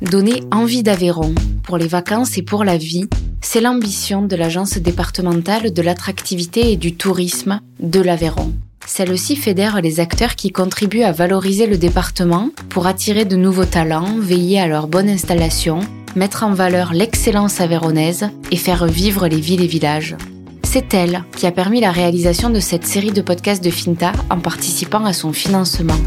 Donner envie d'Aveyron pour les vacances et pour la vie, c'est l'ambition de l'Agence départementale de l'attractivité et du tourisme de l'Aveyron. Celle-ci fédère les acteurs qui contribuent à valoriser le département pour attirer de nouveaux talents, veiller à leur bonne installation, mettre en valeur l'excellence aveyronnaise et faire vivre les villes et villages. C'est elle qui a permis la réalisation de cette série de podcasts de Finta en participant à son financement.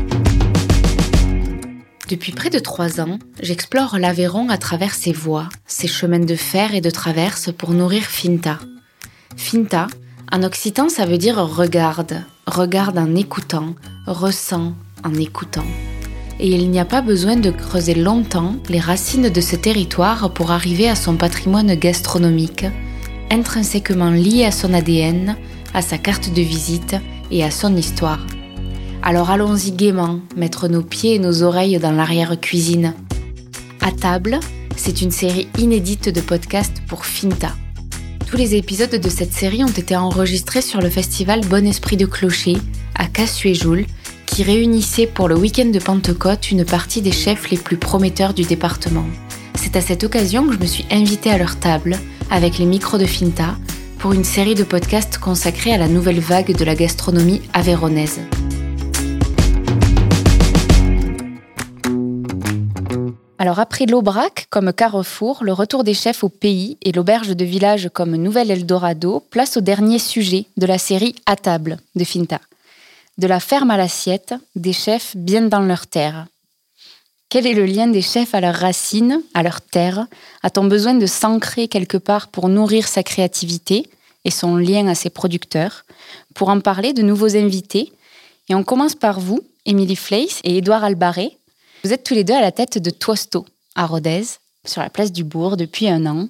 Depuis près de trois ans, j'explore l'Aveyron à travers ses voies, ses chemins de fer et de traverse pour nourrir Finta. Finta, en occitan, ça veut dire regarde, regarde en écoutant, ressent en écoutant. Et il n'y a pas besoin de creuser longtemps les racines de ce territoire pour arriver à son patrimoine gastronomique, intrinsèquement lié à son ADN, à sa carte de visite et à son histoire. Alors allons-y gaiement, mettre nos pieds et nos oreilles dans l'arrière-cuisine. À table, c'est une série inédite de podcasts pour Finta. Tous les épisodes de cette série ont été enregistrés sur le festival Bon Esprit de Clocher à Cassuéjoul, qui réunissait pour le week-end de Pentecôte une partie des chefs les plus prometteurs du département. C'est à cette occasion que je me suis invitée à leur table, avec les micros de Finta, pour une série de podcasts consacrés à la nouvelle vague de la gastronomie avéronaise. Alors après l'Aubrac comme carrefour, le retour des chefs au pays et l'auberge de village comme nouvel Eldorado, place au dernier sujet de la série À table de Finta. De la ferme à l'assiette, des chefs bien dans leur terre. Quel est le lien des chefs à leurs racines, à leur terre? A-t-on besoin de s'ancrer quelque part pour nourrir sa créativité et son lien à ses producteurs? Pour en parler, de nouveaux invités. Et on commence par vous, Émilie Fleiss et Édouard Albaré, vous êtes tous les deux à la tête de Toasto, à Rodez, sur la place du Bourg, depuis un an.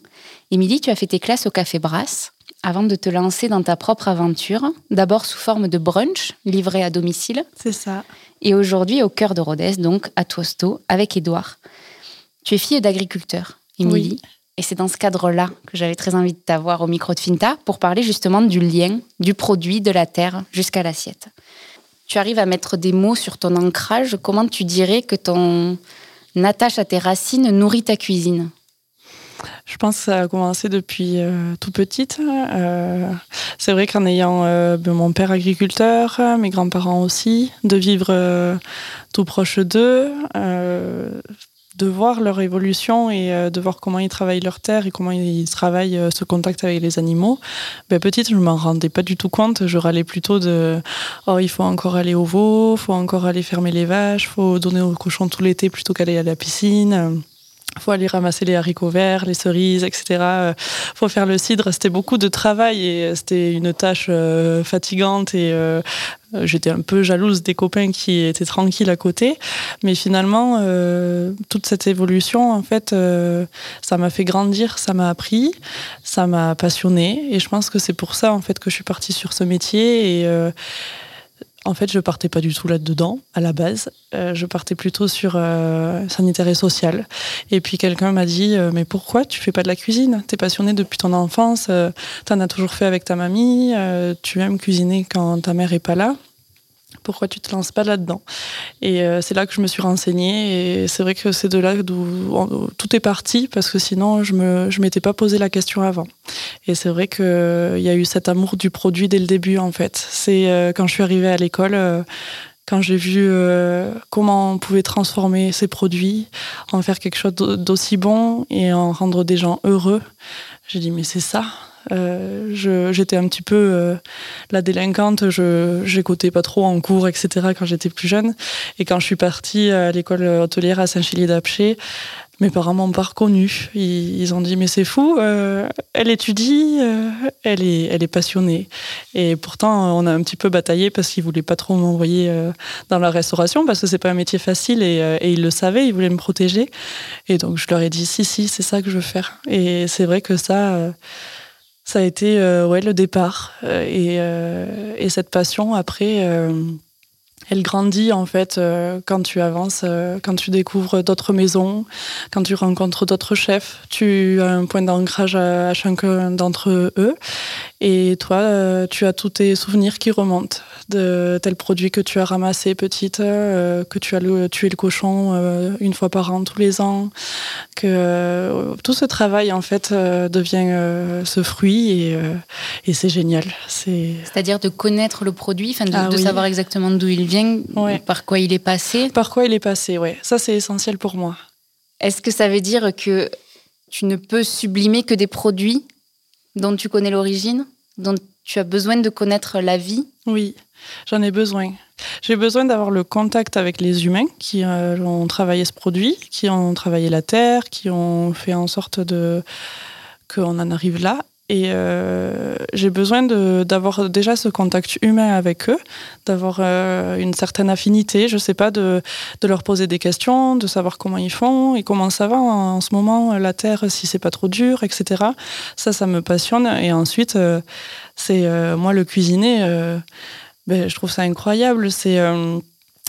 Émilie, tu as fait tes classes au Café Brasse avant de te lancer dans ta propre aventure, d'abord sous forme de brunch livré à domicile. C'est ça. Et aujourd'hui au cœur de Rodez, donc à Toasto, avec Édouard. Tu es fille d'agriculteur, Émilie. Et c'est dans ce cadre-là que j'avais très envie de t'avoir au micro de Finta pour parler justement du lien du produit de la terre jusqu'à l'assiette tu arrives à mettre des mots sur ton ancrage, comment tu dirais que ton attache à tes racines nourrit ta cuisine? Je pense que ça a commencé depuis euh, tout petite. Euh, c'est vrai qu'en ayant euh, ben, mon père agriculteur, mes grands-parents aussi, de vivre tout proche d'eux, de voir leur évolution et euh, de voir comment ils travaillent leur terre et comment ils travaillent euh, ce contact avec les animaux. Ben, petite, je m'en rendais pas du tout compte. Je râlais plutôt de oh il faut encore aller au veau, faut encore aller fermer les vaches, faut donner aux cochons tout l'été plutôt qu'aller à la piscine faut aller ramasser les haricots verts, les cerises, etc. Euh, faut faire le cidre. C'était beaucoup de travail et c'était une tâche euh, fatigante et euh, j'étais un peu jalouse des copains qui étaient tranquilles à côté. Mais finalement, toute cette évolution, en fait, ça m'a fait grandir, ça m'a appris, ça m'a passionné et je pense que c'est pour ça, en fait, que je suis partie sur ce métier et en fait, je partais pas du tout là-dedans, à la base. Euh, je partais plutôt sur euh, sanitaire et social. Et puis quelqu'un m'a dit euh, Mais pourquoi tu fais pas de la cuisine? T'es passionné depuis ton enfance, t'en as toujours fait avec ta mamie, tu aimes cuisiner quand ta mère est pas là? Pourquoi tu te lances pas là-dedans Et euh, c'est là que je me suis renseignée et c'est vrai que c'est de là d'où tout est parti parce que sinon je me je m'étais pas posé la question avant. Et c'est vrai qu'il y a eu cet amour du produit dès le début en fait. C'est euh, quand je suis arrivée à l'école. Euh, quand j'ai vu comment on pouvait transformer ces produits, en faire quelque chose d'aussi bon et en rendre des gens heureux, j'ai dit mais c'est ça, euh, j'étais un petit peu euh, la délinquante, je j'écoutais pas trop en cours, etc. quand j'étais plus jeune. Et quand je suis partie à l'école hôtelière à Saint-Chilier-d'Apcher, mes parents m'ont pas reconnue. Ils, ont dit mais c'est fou, euh, elle étudie, elle est elle est passionnée. Et pourtant on a un petit peu bataillé parce qu'ils voulaient pas trop m'envoyer dans la restauration parce que c'est pas un métier facile et, et, ils le savaient, ils voulaient me protéger. Et donc je leur ai dit si si c'est ça que je veux faire. Et c'est vrai que ça ça a été euh, ouais, le départ. Euh, et, euh, et, cette passion, après, elle grandit en fait quand tu avances, quand tu découvres d'autres maisons, quand tu rencontres d'autres chefs. Tu as un point d'ancrage à, chacun d'entre eux. Et toi, tu as tous tes souvenirs qui remontent de tel produit que tu as ramassé petite, que tu as tué le cochon une fois par an, tous les ans. Que tout ce travail en fait devient ce fruit et, et c'est génial. C'est-à-dire de connaître le produit, de, ah de savoir exactement d'où il vient par quoi il est passé. Par quoi il est passé, ouais. Ça, c'est essentiel pour moi. Est-ce que ça veut dire que tu ne peux sublimer que des produits dont tu connais l'origine, dont tu as besoin de connaître la vie? Oui, j'en ai besoin. J'ai besoin d'avoir le contact avec les humains qui euh, ont travaillé ce produit, qui ont travaillé la terre, qui ont fait en sorte de qu'on en arrive là. Et euh, j'ai besoin d'avoir déjà ce contact humain avec eux, d'avoir euh, une certaine affinité, je sais pas, de, de, leur poser des questions, de savoir comment ils font et comment ça va en, ce moment, la terre, si c'est pas trop dur, etc. Ça, ça me passionne. Et ensuite, euh, c'est moi le cuisiner, ben, je trouve ça incroyable. C'est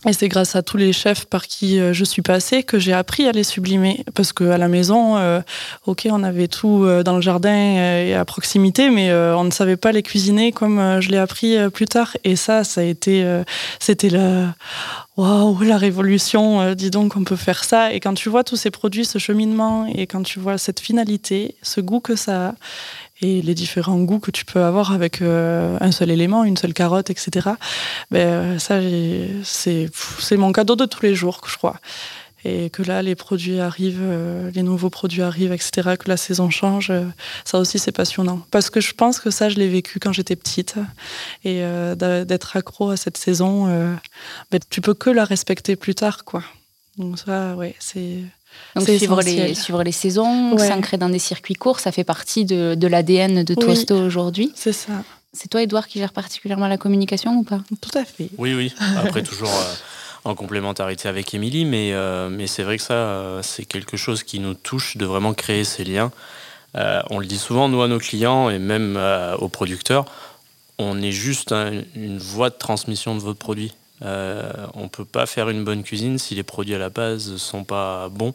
et c'est grâce à tous les chefs par qui euh, je suis passée que j'ai appris à les sublimer. Parce qu'à la maison, euh, ok, on avait tout euh, dans le jardin et à proximité, mais on ne savait pas les cuisiner comme je l'ai appris plus tard. Et ça, ça a été, c'était la, waouh, la révolution. dis donc, on peut faire ça. Et quand tu vois tous ces produits, ce cheminement, et quand tu vois cette finalité, ce goût que ça a, et les différents goûts que tu peux avoir avec euh, un seul élément, une seule carotte, etc. Ben, euh, ça, c'est, mon cadeau de tous les jours, je crois. Et que là, les produits arrivent, euh, les nouveaux produits arrivent, etc., que la saison change, ça aussi, c'est passionnant. Parce que je pense que ça, je l'ai vécu quand j'étais petite. Et d'être accro à cette saison, ben, tu peux que la respecter plus tard, quoi. Donc ça, ouais, c'est... Donc suivre les, suivre les saisons, s'ancrer dans des circuits courts, ça fait partie de, de l'ADN de Toasto aujourd'hui. C'est ça. C'est toi, Edouard, qui gère particulièrement la communication ou pas? Tout à fait. Oui, oui. Après, toujours euh, en complémentarité avec Émilie, mais, euh, mais c'est vrai que ça, euh, c'est quelque chose qui nous touche de vraiment créer ces liens. on le dit souvent, nous, à nos clients et même aux producteurs, on est juste une voie de transmission de votre produit. Euh, on ne peut pas faire une bonne cuisine si les produits à la base ne sont pas bons.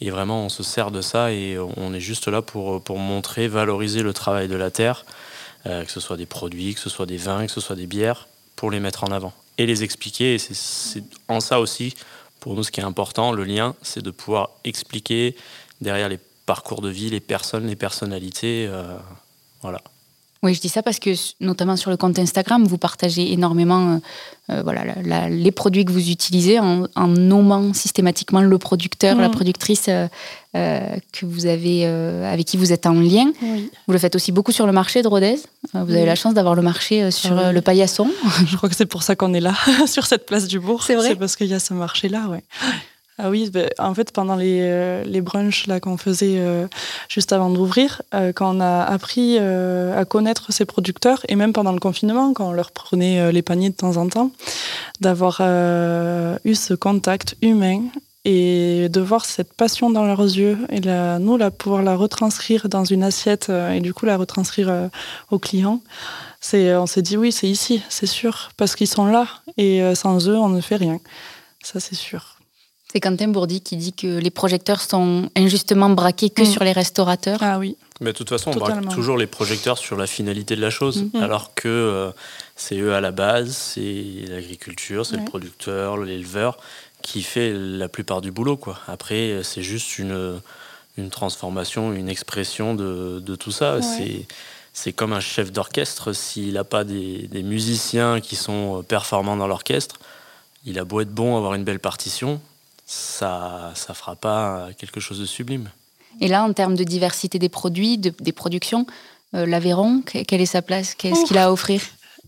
Et vraiment, on se sert de ça et on est juste là pour, montrer, valoriser le travail de la terre, euh, que ce soit des produits, que ce soit des vins, que ce soit des bières, pour les mettre en avant et les expliquer. Et c'est en ça aussi, pour nous, ce qui est important, le lien, c'est de pouvoir expliquer derrière les parcours de vie, les personnes, les personnalités. Euh, voilà. Oui, je dis ça parce que, notamment sur le compte Instagram, vous partagez énormément euh, euh, voilà, les produits que vous utilisez en, nommant systématiquement le producteur, la mm. productrice euh, que vous avez, avec qui vous êtes en lien. Vous le faites aussi beaucoup sur le marché de Rodez. vous avez la chance d'avoir le marché sur ah le paillasson. Je crois que c'est pour ça qu'on est là, sur cette place du bourg. C'est vrai. C'est parce qu'il y a ce marché-là, ouais. Ah oui, ben, en fait, pendant les, euh, les brunchs là, qu'on faisait euh, juste avant d'ouvrir, euh, quand on a appris à connaître ces producteurs, et même pendant le confinement, quand on leur prenait les paniers de temps en temps, d'avoir eu ce contact humain et de voir cette passion dans leurs yeux, et la, nous, là, pouvoir la retranscrire dans une assiette, et du coup la retranscrire aux clients, on s'est dit oui, c'est ici, c'est sûr, parce qu'ils sont là, et sans eux, on ne fait rien. Ça, c'est sûr. C'est Quentin Bourdi qui dit que les projecteurs sont injustement braqués que mm. sur les restaurateurs. Ah oui. Mais de toute façon, on braque toujours les projecteurs sur la finalité de la chose, mm. alors que euh, c'est eux à la base, c'est l'agriculture, c'est le producteur, l'éleveur qui fait la plupart du boulot. Quoi. Après, c'est juste une, une transformation, une expression de, de tout ça. C'est c'est comme un chef d'orchestre, s'il n'a pas des, des, musiciens qui sont performants dans l'orchestre, il a beau être bon, avoir une belle partition, ça ça fera pas quelque chose de sublime. Et là, en termes de diversité des produits, des productions, euh, l'Aveyron, quelle est sa place? Qu'est-ce qu'il a à offrir?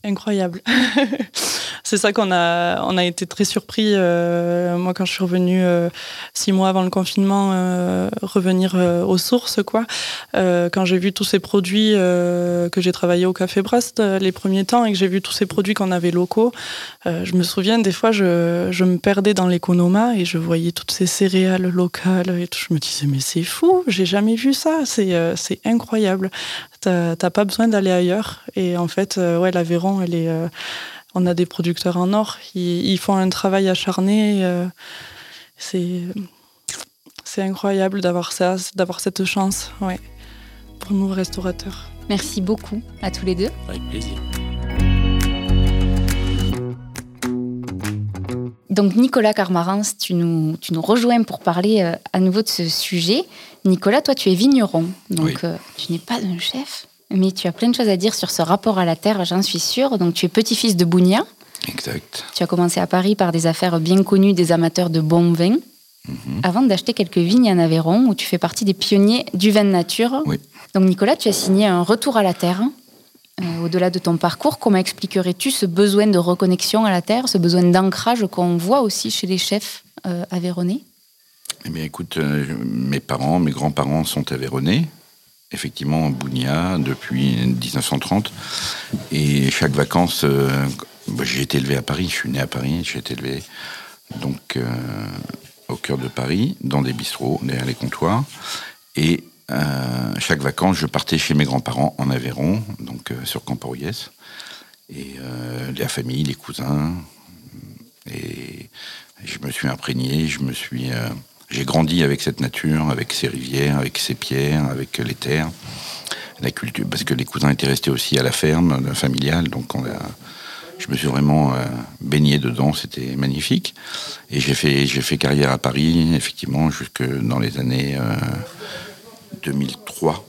Incroyable. c'est ça qu'on a, on a été très surpris. Euh, moi, quand je suis revenue euh, six mois avant le confinement, euh, revenir aux sources, quoi. quand j'ai vu tous ces produits que j'ai travaillé au Café Brest les premiers temps et que j'ai vu tous ces produits qu'on avait locaux, je me souviens des fois, je, je me perdais dans l'économa et je voyais toutes ces céréales locales et tout. Je me disais, mais c'est fou, j'ai jamais vu ça. C'est, c'est incroyable. T'as pas besoin d'aller ailleurs. Et en fait, ouais, l'Aveyron, elle est on a des producteurs en or. Ils, font un travail acharné. c'est c'est incroyable d'avoir ça, d'avoir cette chance, ouais, pour nous restaurateurs. Merci beaucoup à tous les deux. Avec plaisir. Donc Nicolas Carmarans, tu nous, tu nous rejoins pour parler euh, à nouveau de ce sujet. Nicolas, toi tu es vigneron, donc euh, tu n'es pas un chef, mais tu as plein de choses à dire sur ce rapport à la terre, j'en suis sûre. Donc tu es petit-fils de Bounia. Exact. Tu as commencé à Paris par des affaires bien connues des amateurs de bons vins. Mhm. Avant d'acheter quelques vignes en Aveyron, où tu fais partie des pionniers du vin de nature. Oui. Donc Nicolas, tu as signé un retour à la terre euh, au-delà de ton parcours, comment expliquerais-tu ce besoin de reconnexion à la terre, ce besoin d'ancrage qu'on voit aussi chez les chefs euh, aveyronnais Eh bien, écoute, euh, mes parents, mes grands-parents sont aveyronnais, effectivement, Bounia, depuis 1930. Et chaque vacances, bah, j'ai été élevé à Paris, je suis né à Paris, j'ai été élevé donc au cœur de Paris, dans des bistrots, derrière les comptoirs. Et euh, chaque vacances, je partais chez mes grands-parents en Aveyron, donc euh, sur Camporiès. Et euh, la famille, les cousins. Et je me suis imprégné, je me suis. J'ai grandi avec cette nature, avec ces rivières, avec ces pierres, avec les terres, la culture, parce que les cousins étaient restés aussi à la ferme familiale, donc on a, je me suis vraiment baigné dedans, c'était magnifique. Et j'ai fait, j'ai fait carrière à Paris, effectivement, jusque dans les années 2003.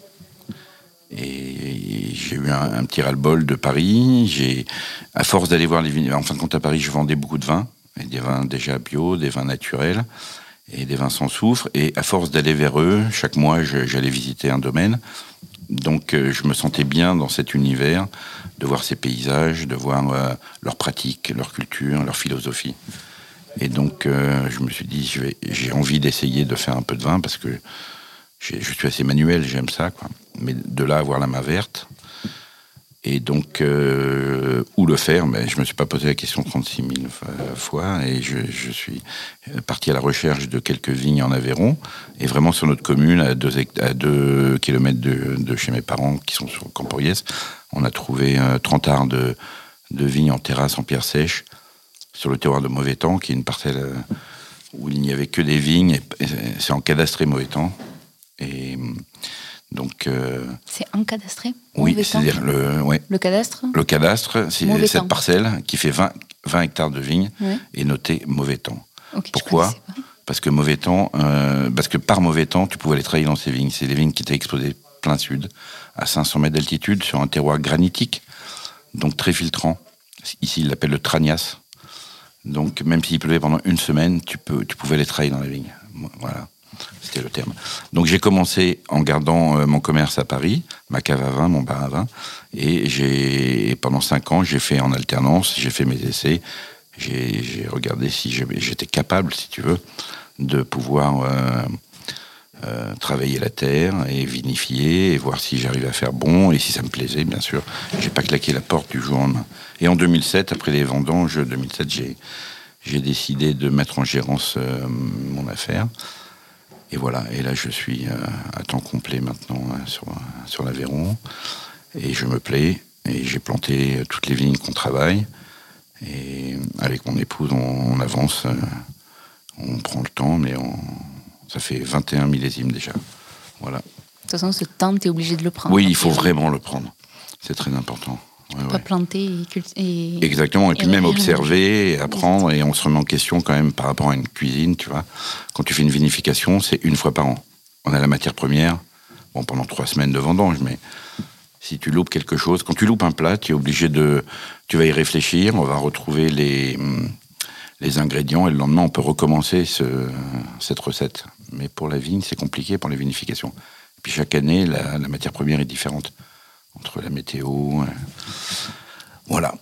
Et j'ai eu un, petit ras-le-bol de Paris. J'ai, à force d'aller voir les vignes, en fin de compte à Paris, je vendais beaucoup de vins, des vins déjà bio, des vins naturels et des vins sans soufre. Et à force d'aller vers eux, chaque mois, j'allais visiter un domaine. Donc, euh, je me sentais bien dans cet univers, de voir ces paysages, de voir euh, leurs pratiques, leur culture, leur philosophie. Et donc, euh, je me suis dit, j'ai envie d'essayer de faire un peu de vin parce que je suis assez manuel, j'aime ça. Mais de là avoir la main verte, et donc, euh, où le faire? Mais Je ne me suis pas posé la question 36 000 fois et je, suis parti à la recherche de quelques vignes en Aveyron et vraiment sur notre commune, à 2 à deux kilomètres de, chez mes parents qui sont sur Camporiès, on a trouvé 30 euh, arts de, vignes en terrasse en pierre sèche sur le terroir de Mauvais Temps, qui est une parcelle euh, où il n'y avait que des vignes, c'est en cadastré Mauvais Temps. Et donc. Euh, c'est encadastré Oui, c'est-à-dire le, ouais, le cadastre Le cadastre, c'est cette parcelle qui fait 20, 20 hectares de vignes et notée mauvais temps. Pourquoi Parce que mauvais temps, euh, parce que par mauvais temps, tu pouvais aller travailler dans ces vignes. C'est des vignes qui étaient exposées plein sud, à 500 mètres d'altitude, sur un terroir granitique, donc très filtrant. Ici, il l'appelle le tranias. Donc, même s'il pleuvait pendant une semaine, tu, peux, tu pouvais aller travailler dans la vigne. Voilà. C'était le terme. Donc j'ai commencé en gardant euh, mon commerce à Paris, ma cave à vin, mon bar à vin, et j'ai pendant cinq ans j'ai fait en alternance, j'ai fait mes essais, j'ai regardé si j'étais capable, si tu veux, de pouvoir euh, euh, travailler la terre et vinifier et voir si j'arrivais à faire bon et si ça me plaisait, bien sûr. J'ai pas claqué la porte du jour au lendemain. Et en 2007, après les vendanges 2007, j'ai j'ai décidé de mettre en gérance mon affaire. Et voilà, et là je suis euh, à temps complet maintenant hein, sur, sur l'Aveyron. Et je me plais. Et j'ai planté toutes les vignes qu'on travaille. Et avec mon épouse, on, avance. Euh, on prend le temps, mais on, ça fait 21 millésimes déjà. Voilà. De toute façon, ce temps, tu es obligé de le prendre. Oui, il faut vraiment le prendre. C'est très important pas planter et, Exactement, et puis même observer et apprendre, et on se remet en question quand même par rapport à une cuisine, tu vois. Quand tu fais une vinification, c'est une fois par an. On a la matière première, bon, pendant trois semaines de vendange, mais si tu loupes quelque chose, quand tu loupes un plat, tu es obligé de. Tu vas y réfléchir, on va retrouver les, les ingrédients, et le lendemain, on peut recommencer ce, cette recette. Mais pour la vigne, c'est compliqué pour les vinifications. Et puis chaque année, la matière première est différente entre la météo. Euh, voilà.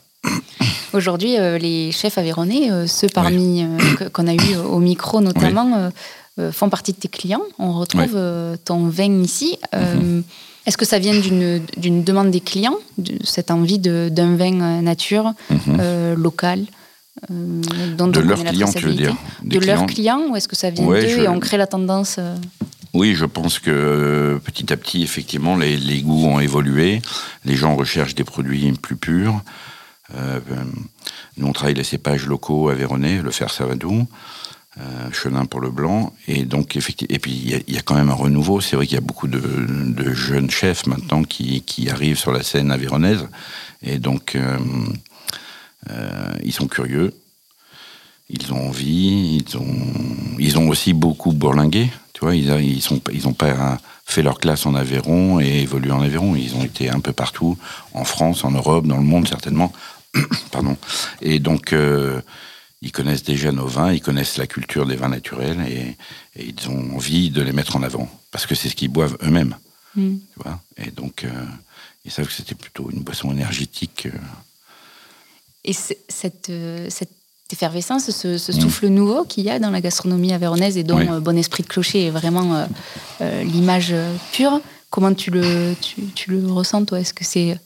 Aujourd'hui, euh, les chefs aveyronnais, euh, ceux parmi qu'on a eu au micro notamment, font partie de tes clients. On retrouve ton vin ici. Mhm. Est-ce que ça vient d'une demande des clients, de cette envie d'un vin nature, mhm. local de leurs clients, tu veux dire De leurs clients, ou est-ce que ça vient d'eux et on crée la tendance oui, je pense que euh, petit à petit, effectivement, les, goûts ont évolué. Les gens recherchent des produits plus purs. Euh, Nous, on travaille les cépages locaux avéronnais, le fer savadou, euh, chenin pour le blanc. Et donc, effectivement, et puis il y, a quand même un renouveau. C'est vrai qu'il y a beaucoup de, jeunes chefs maintenant qui, arrivent sur la scène avéronnaise. Et donc, euh, euh, ils sont curieux. Ils ont envie, ils ont, ils ont aussi beaucoup bourlingué. Tu vois, ils, ils sont, ils ont pas fait leur classe en Aveyron et évolué en Aveyron. Ils ont été un peu partout, en France, en Europe, dans le monde certainement. Pardon. Et donc, euh, ils connaissent déjà nos vins, ils connaissent la culture des vins naturels et, ils ont envie de les mettre en avant parce que c'est ce qu'ils boivent eux-mêmes. Mm. Tu vois et donc, euh, ils savent que c'était plutôt une boisson énergétique. Euh. Et cette, cette effervescence, ce, mm. souffle nouveau qu'il y a dans la gastronomie avéronnaise et dont Bon Esprit de Clocher est vraiment l'image pure, comment tu le, tu, tu le ressens, toi? Est-ce que, c'est,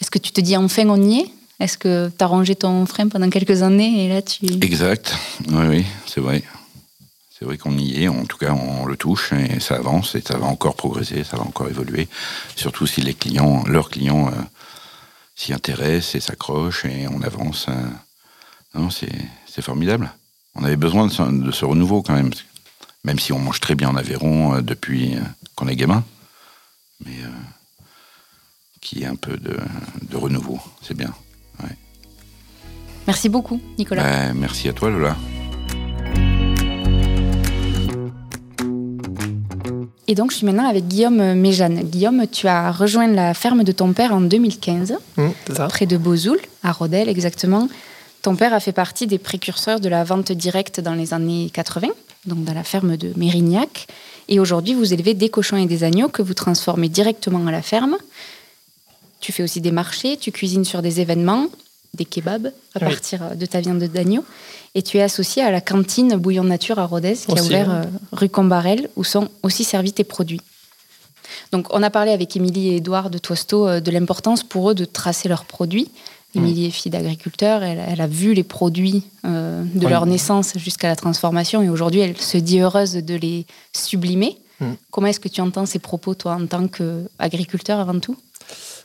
est-ce que tu te dis enfin on y est? Est-ce que tu as rangé ton frein pendant quelques années et là tu... Exact, oui, oui, c'est vrai. C'est vrai qu'on y est, en tout cas on le touche et ça avance et ça va encore progresser, ça va encore évoluer. Surtout si les clients, leurs clients euh, s'y intéressent et s'accrochent et on avance. Euh, non, c'est formidable. On avait besoin de ce, renouveau quand même, même si on mange très bien en Aveyron euh, depuis qu'on est gamin. Mais qui est un peu de, de renouveau, c'est bien. Merci beaucoup, Nicolas. Ben, merci à toi, Lola. Et donc, je suis maintenant avec Guillaume Méjeanne. Guillaume, tu as rejoint la ferme de ton père en 2015, mmh, près de Bozoul, à Rodel exactement. Ton père a fait partie des précurseurs de la vente directe dans les années 80, donc dans la ferme de Mérignac. Et aujourd'hui, vous élevez des cochons et des agneaux que vous transformez directement à la ferme. Tu fais aussi des marchés, tu cuisines sur des événements des kebabs à partir euh, de ta viande d'agneau. Et tu es associé à la cantine Bouillon Nature à Rodez, qui a ouvert euh, rue Combarel, où sont aussi servis tes produits. Donc, on a parlé avec Émilie et Edouard de Toisto euh, de l'importance pour eux de tracer leurs produits. Mm. Émilie est fille d'agriculteur, elle, a vu les produits de leur naissance jusqu'à la transformation et aujourd'hui elle se dit heureuse de les sublimer. Mm. Comment est-ce que tu entends ces propos, toi, en tant qu'agriculteur avant tout?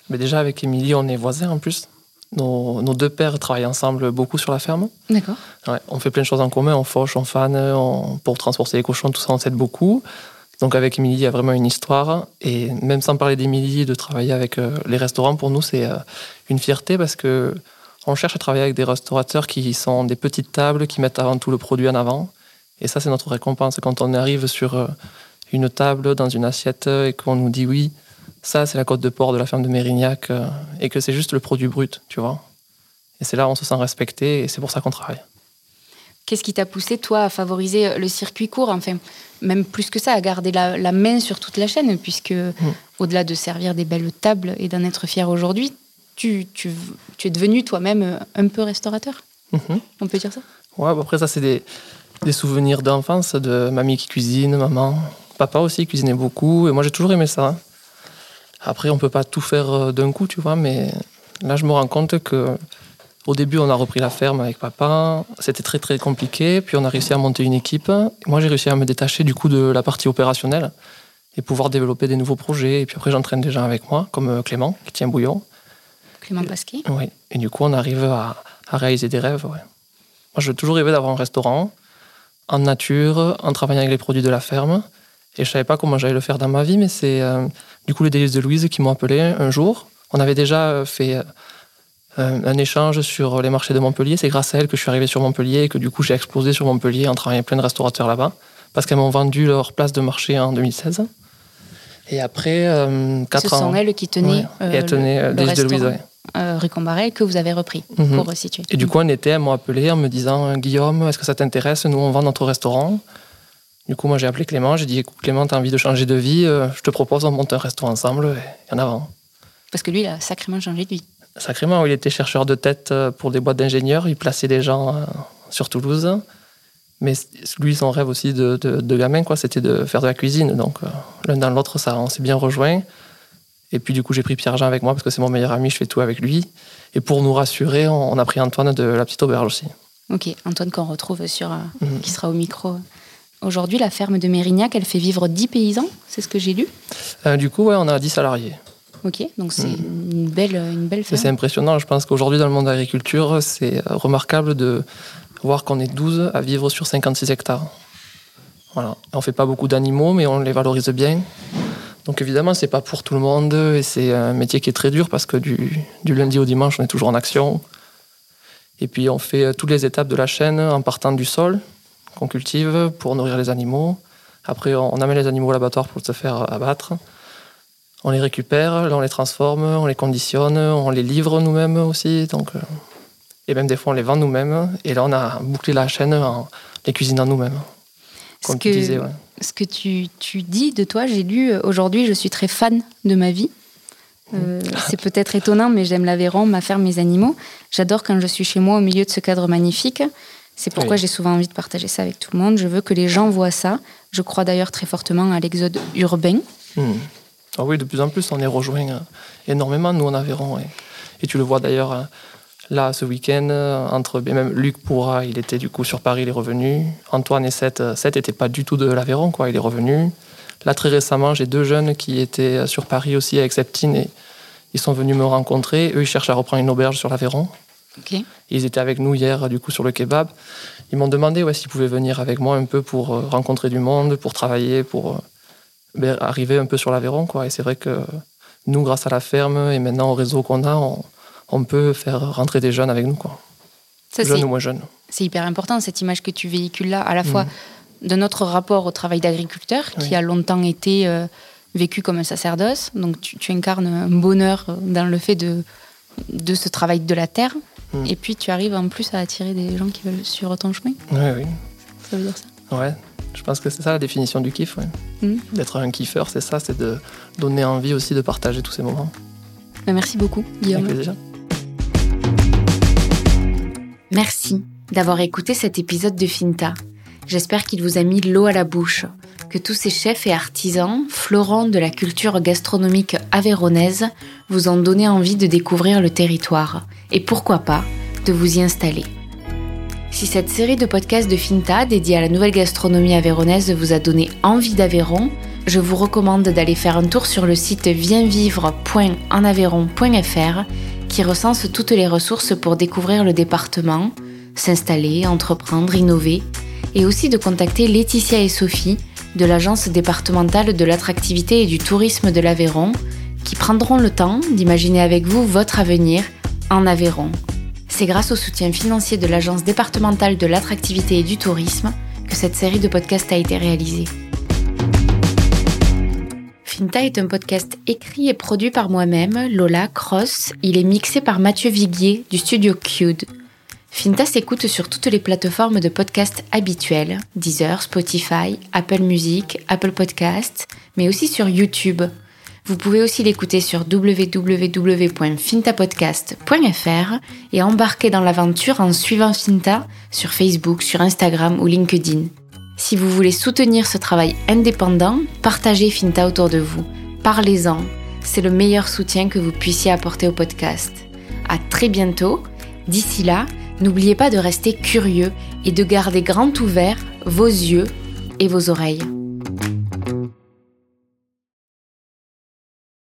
Mais Déjà, avec Émilie, on est voisins en plus. Nos, deux pères travaillent ensemble beaucoup sur la ferme. D'accord. on fait plein de choses en commun, on fauche, on fane, pour transporter les cochons, tout ça, on s'aide beaucoup. Donc avec Émilie, il y a vraiment une histoire. Et même sans parler d'Émilie, de travailler avec euh, les restaurants, pour nous, c'est euh, une fierté parce que on cherche à travailler avec des restaurateurs qui sont des petites tables, qui mettent avant tout le produit en avant. Et ça, c'est notre récompense. Quand on arrive sur euh, une table, dans une assiette, et qu'on nous dit oui, ça, c'est la côte de porc de la ferme de Mérignac, et que c'est juste le produit brut, tu vois. Et c'est là où on se sent respecté, et c'est pour ça qu'on travaille. Qu'est-ce qui t'a poussé, toi, à favoriser le circuit court Enfin, même plus que ça, à garder la, main sur toute la chaîne, puisque mm. au-delà de servir des belles tables et d'en être fier aujourd'hui, tu, tu, tu, es devenu toi-même un peu restaurateur? Mm-hmm. On peut dire ça? Ouais, après, ça, c'est des, des souvenirs d'enfance, de mamie qui cuisine, maman. Papa aussi cuisinait beaucoup, et moi, j'ai toujours aimé ça. Après, on peut pas tout faire euh, d'un coup, tu vois, mais là, je me rends compte que au début, on a repris la ferme avec papa. C'était très, très compliqué. Puis, on a réussi à monter une équipe. Moi, j'ai réussi à me détacher du coup de la partie opérationnelle et pouvoir développer des nouveaux projets. Et puis après, j'entraîne des gens avec moi, comme euh, Clément, qui tient Bouillon. Clément Pasquier Oui. Et du coup, on arrive à, réaliser des rêves. Moi, je toujours rêvé d'avoir un restaurant en nature, en travaillant avec les produits de la ferme. Et je savais pas comment j'allais le faire dans ma vie, mais c'est euh, du coup les délices de Louise qui m'ont appelé un jour. On avait déjà euh, fait euh, un échange sur les marchés de Montpellier. C'est grâce à elle que je suis arrivé sur Montpellier et que du coup j'ai explosé sur Montpellier en travaillant avec plein de restaurateurs là-bas, parce qu'elles m'ont vendu leur place de marché en 2016. Et après, euh, 4 ans. Ce sont elles qui tenaient, et elles tenaient le, de Louise. Ouais. que vous avez repris mhm. pour resituer. Et du coup, un été, elles m'ont appelé en me disant Guillaume, est-ce que ça t'intéresse? Nous, on vend notre restaurant. Du coup, moi, j'ai appelé Clément. J'ai dit écoute, Clément, tu as envie de changer de vie euh, Je te propose, on monte un resto ensemble et en avant. Parce que lui, il a sacrément changé de vie. Sacrément, il était chercheur de tête euh, pour des boîtes d'ingénieurs. Il plaçait des gens euh, sur Toulouse. Mais lui, son rêve aussi de, de, gamin, quoi, c'était de faire de la cuisine. Donc, l'un dans l'autre, ça, on s'est bien rejoint. Et puis, du coup, j'ai pris Pierre-Jean avec moi parce que c'est mon meilleur ami, je fais tout avec lui. Et pour nous rassurer, on, a pris Antoine de la petite auberge aussi. Ok, Antoine qu'on retrouve sur, mhm. qui sera au micro. Aujourd'hui, la ferme de Mérignac, elle fait vivre 10 paysans, c'est ce que j'ai lu? Euh, Du coup, ouais, on a 10 salariés. Ok, donc c'est mm. une belle, une belle ferme. C'est impressionnant. Je pense qu'aujourd'hui, dans le monde de l'agriculture, c'est remarquable de voir qu'on est 12 à vivre sur 56 hectares. Voilà. On ne fait pas beaucoup d'animaux, mais on les valorise bien. Donc évidemment, c'est pas pour tout le monde et c'est un métier qui est très dur parce que du, du, lundi au dimanche, on est toujours en action. Et puis on fait toutes les étapes de la chaîne en partant du sol qu'on cultive pour nourrir les animaux. Après, on amène les animaux au laboratoire pour se faire abattre. On les récupère, on les transforme, on les conditionne, on les livre nous-mêmes aussi. Donc, euh, et même des fois on les vend nous-mêmes. Et là on a bouclé la chaîne en les cuisinant nous-mêmes. Comme tu disais, ouais ce que tu, tu dis de toi, j'ai lu euh, aujourd'hui, je suis très fan de ma vie. Euh, c'est peut-être étonnant, mais j'aime l'Aveyron, ma ferme, mes animaux. J'adore quand je suis chez moi au milieu de ce cadre magnifique. C'est pourquoi j'ai souvent envie de partager ça avec tout le monde. Je veux que les gens voient ça. Je crois d'ailleurs très fortement à l'exode urbain. Hmm. Ah oui, de plus en plus, on est rejoint euh, énormément, nous, en Aveyron. Et, tu le vois d'ailleurs Là, ce week-end, euh, entre même Luc Pourra, il était du coup sur Paris, il est revenu. Antoine et Seth, euh, Seth n'était pas du tout de l'Aveyron, quoi, il est revenu. Là, très récemment, j'ai deux jeunes qui étaient euh, sur Paris aussi avec Septine et ils sont venus me rencontrer. Eux, ils cherchent à reprendre une auberge sur l'Aveyron. Ils étaient avec nous hier, du coup, sur le kebab. Ils m'ont demandé ouais, s'ils pouvaient venir avec moi un peu pour rencontrer du monde, pour travailler, pour ben, arriver un peu sur l'Aveyron, quoi. Et c'est vrai que nous, grâce à la ferme et maintenant au réseau qu'on a, on, on peut faire rentrer des jeunes avec nous, quoi. jeunes ou moins jeunes. C'est hyper important cette image que tu véhicules là, à la fois mm. de notre rapport au travail d'agriculteur, qui a longtemps été euh, vécu comme un sacerdoce. Donc tu, incarnes un bonheur dans le fait de, de ce travail de la terre. Mm. Et puis tu arrives en plus à attirer des gens qui veulent suivre ton chemin. Oui, oui. Ça veut dire ça Ouais. Je pense que c'est ça la définition du kiff. Mm. D'être un kiffeur, c'est ça, c'est de donner envie aussi de partager tous ces moments. Bah, merci beaucoup, Guillaume. Avec plaisir. Merci d'avoir écouté cet épisode de Finta. J'espère qu'il vous a mis l'eau à la bouche, que tous ces chefs et artisans, florants de la culture gastronomique avéronaise, vous ont donné envie de découvrir le territoire et pourquoi pas de vous y installer. Si cette série de podcasts de Finta dédiée à la nouvelle gastronomie avéronaise vous a donné envie d'Aveyron, je vous recommande d'aller faire un tour sur le site vienvivre.enaveyron.fr qui recense toutes les ressources pour découvrir le département, s'installer, entreprendre, innover, et aussi de contacter Laetitia et Sophie de l'Agence départementale de l'attractivité et du tourisme de l'Aveyron, qui prendront le temps d'imaginer avec vous votre avenir en Aveyron. C'est grâce au soutien financier de l'Agence départementale de l'attractivité et du tourisme que cette série de podcasts a été réalisée. Finta est un podcast écrit et produit par moi-même, Lola Cross. Il est mixé par Mathieu Viguier du studio Cued. Finta s'écoute sur toutes les plateformes de podcast habituelles, Deezer, Spotify, Apple Music, Apple Podcasts, mais aussi sur YouTube. Vous pouvez aussi l'écouter sur www.fintapodcast.fr et embarquer dans l'aventure en suivant Finta sur Facebook, sur Instagram ou LinkedIn. Si vous voulez soutenir ce travail indépendant, partagez Finta autour de vous. Parlez-en. C'est le meilleur soutien que vous puissiez apporter au podcast. À très bientôt. D'ici là, n'oubliez pas de rester curieux et de garder grand ouvert vos yeux et vos oreilles.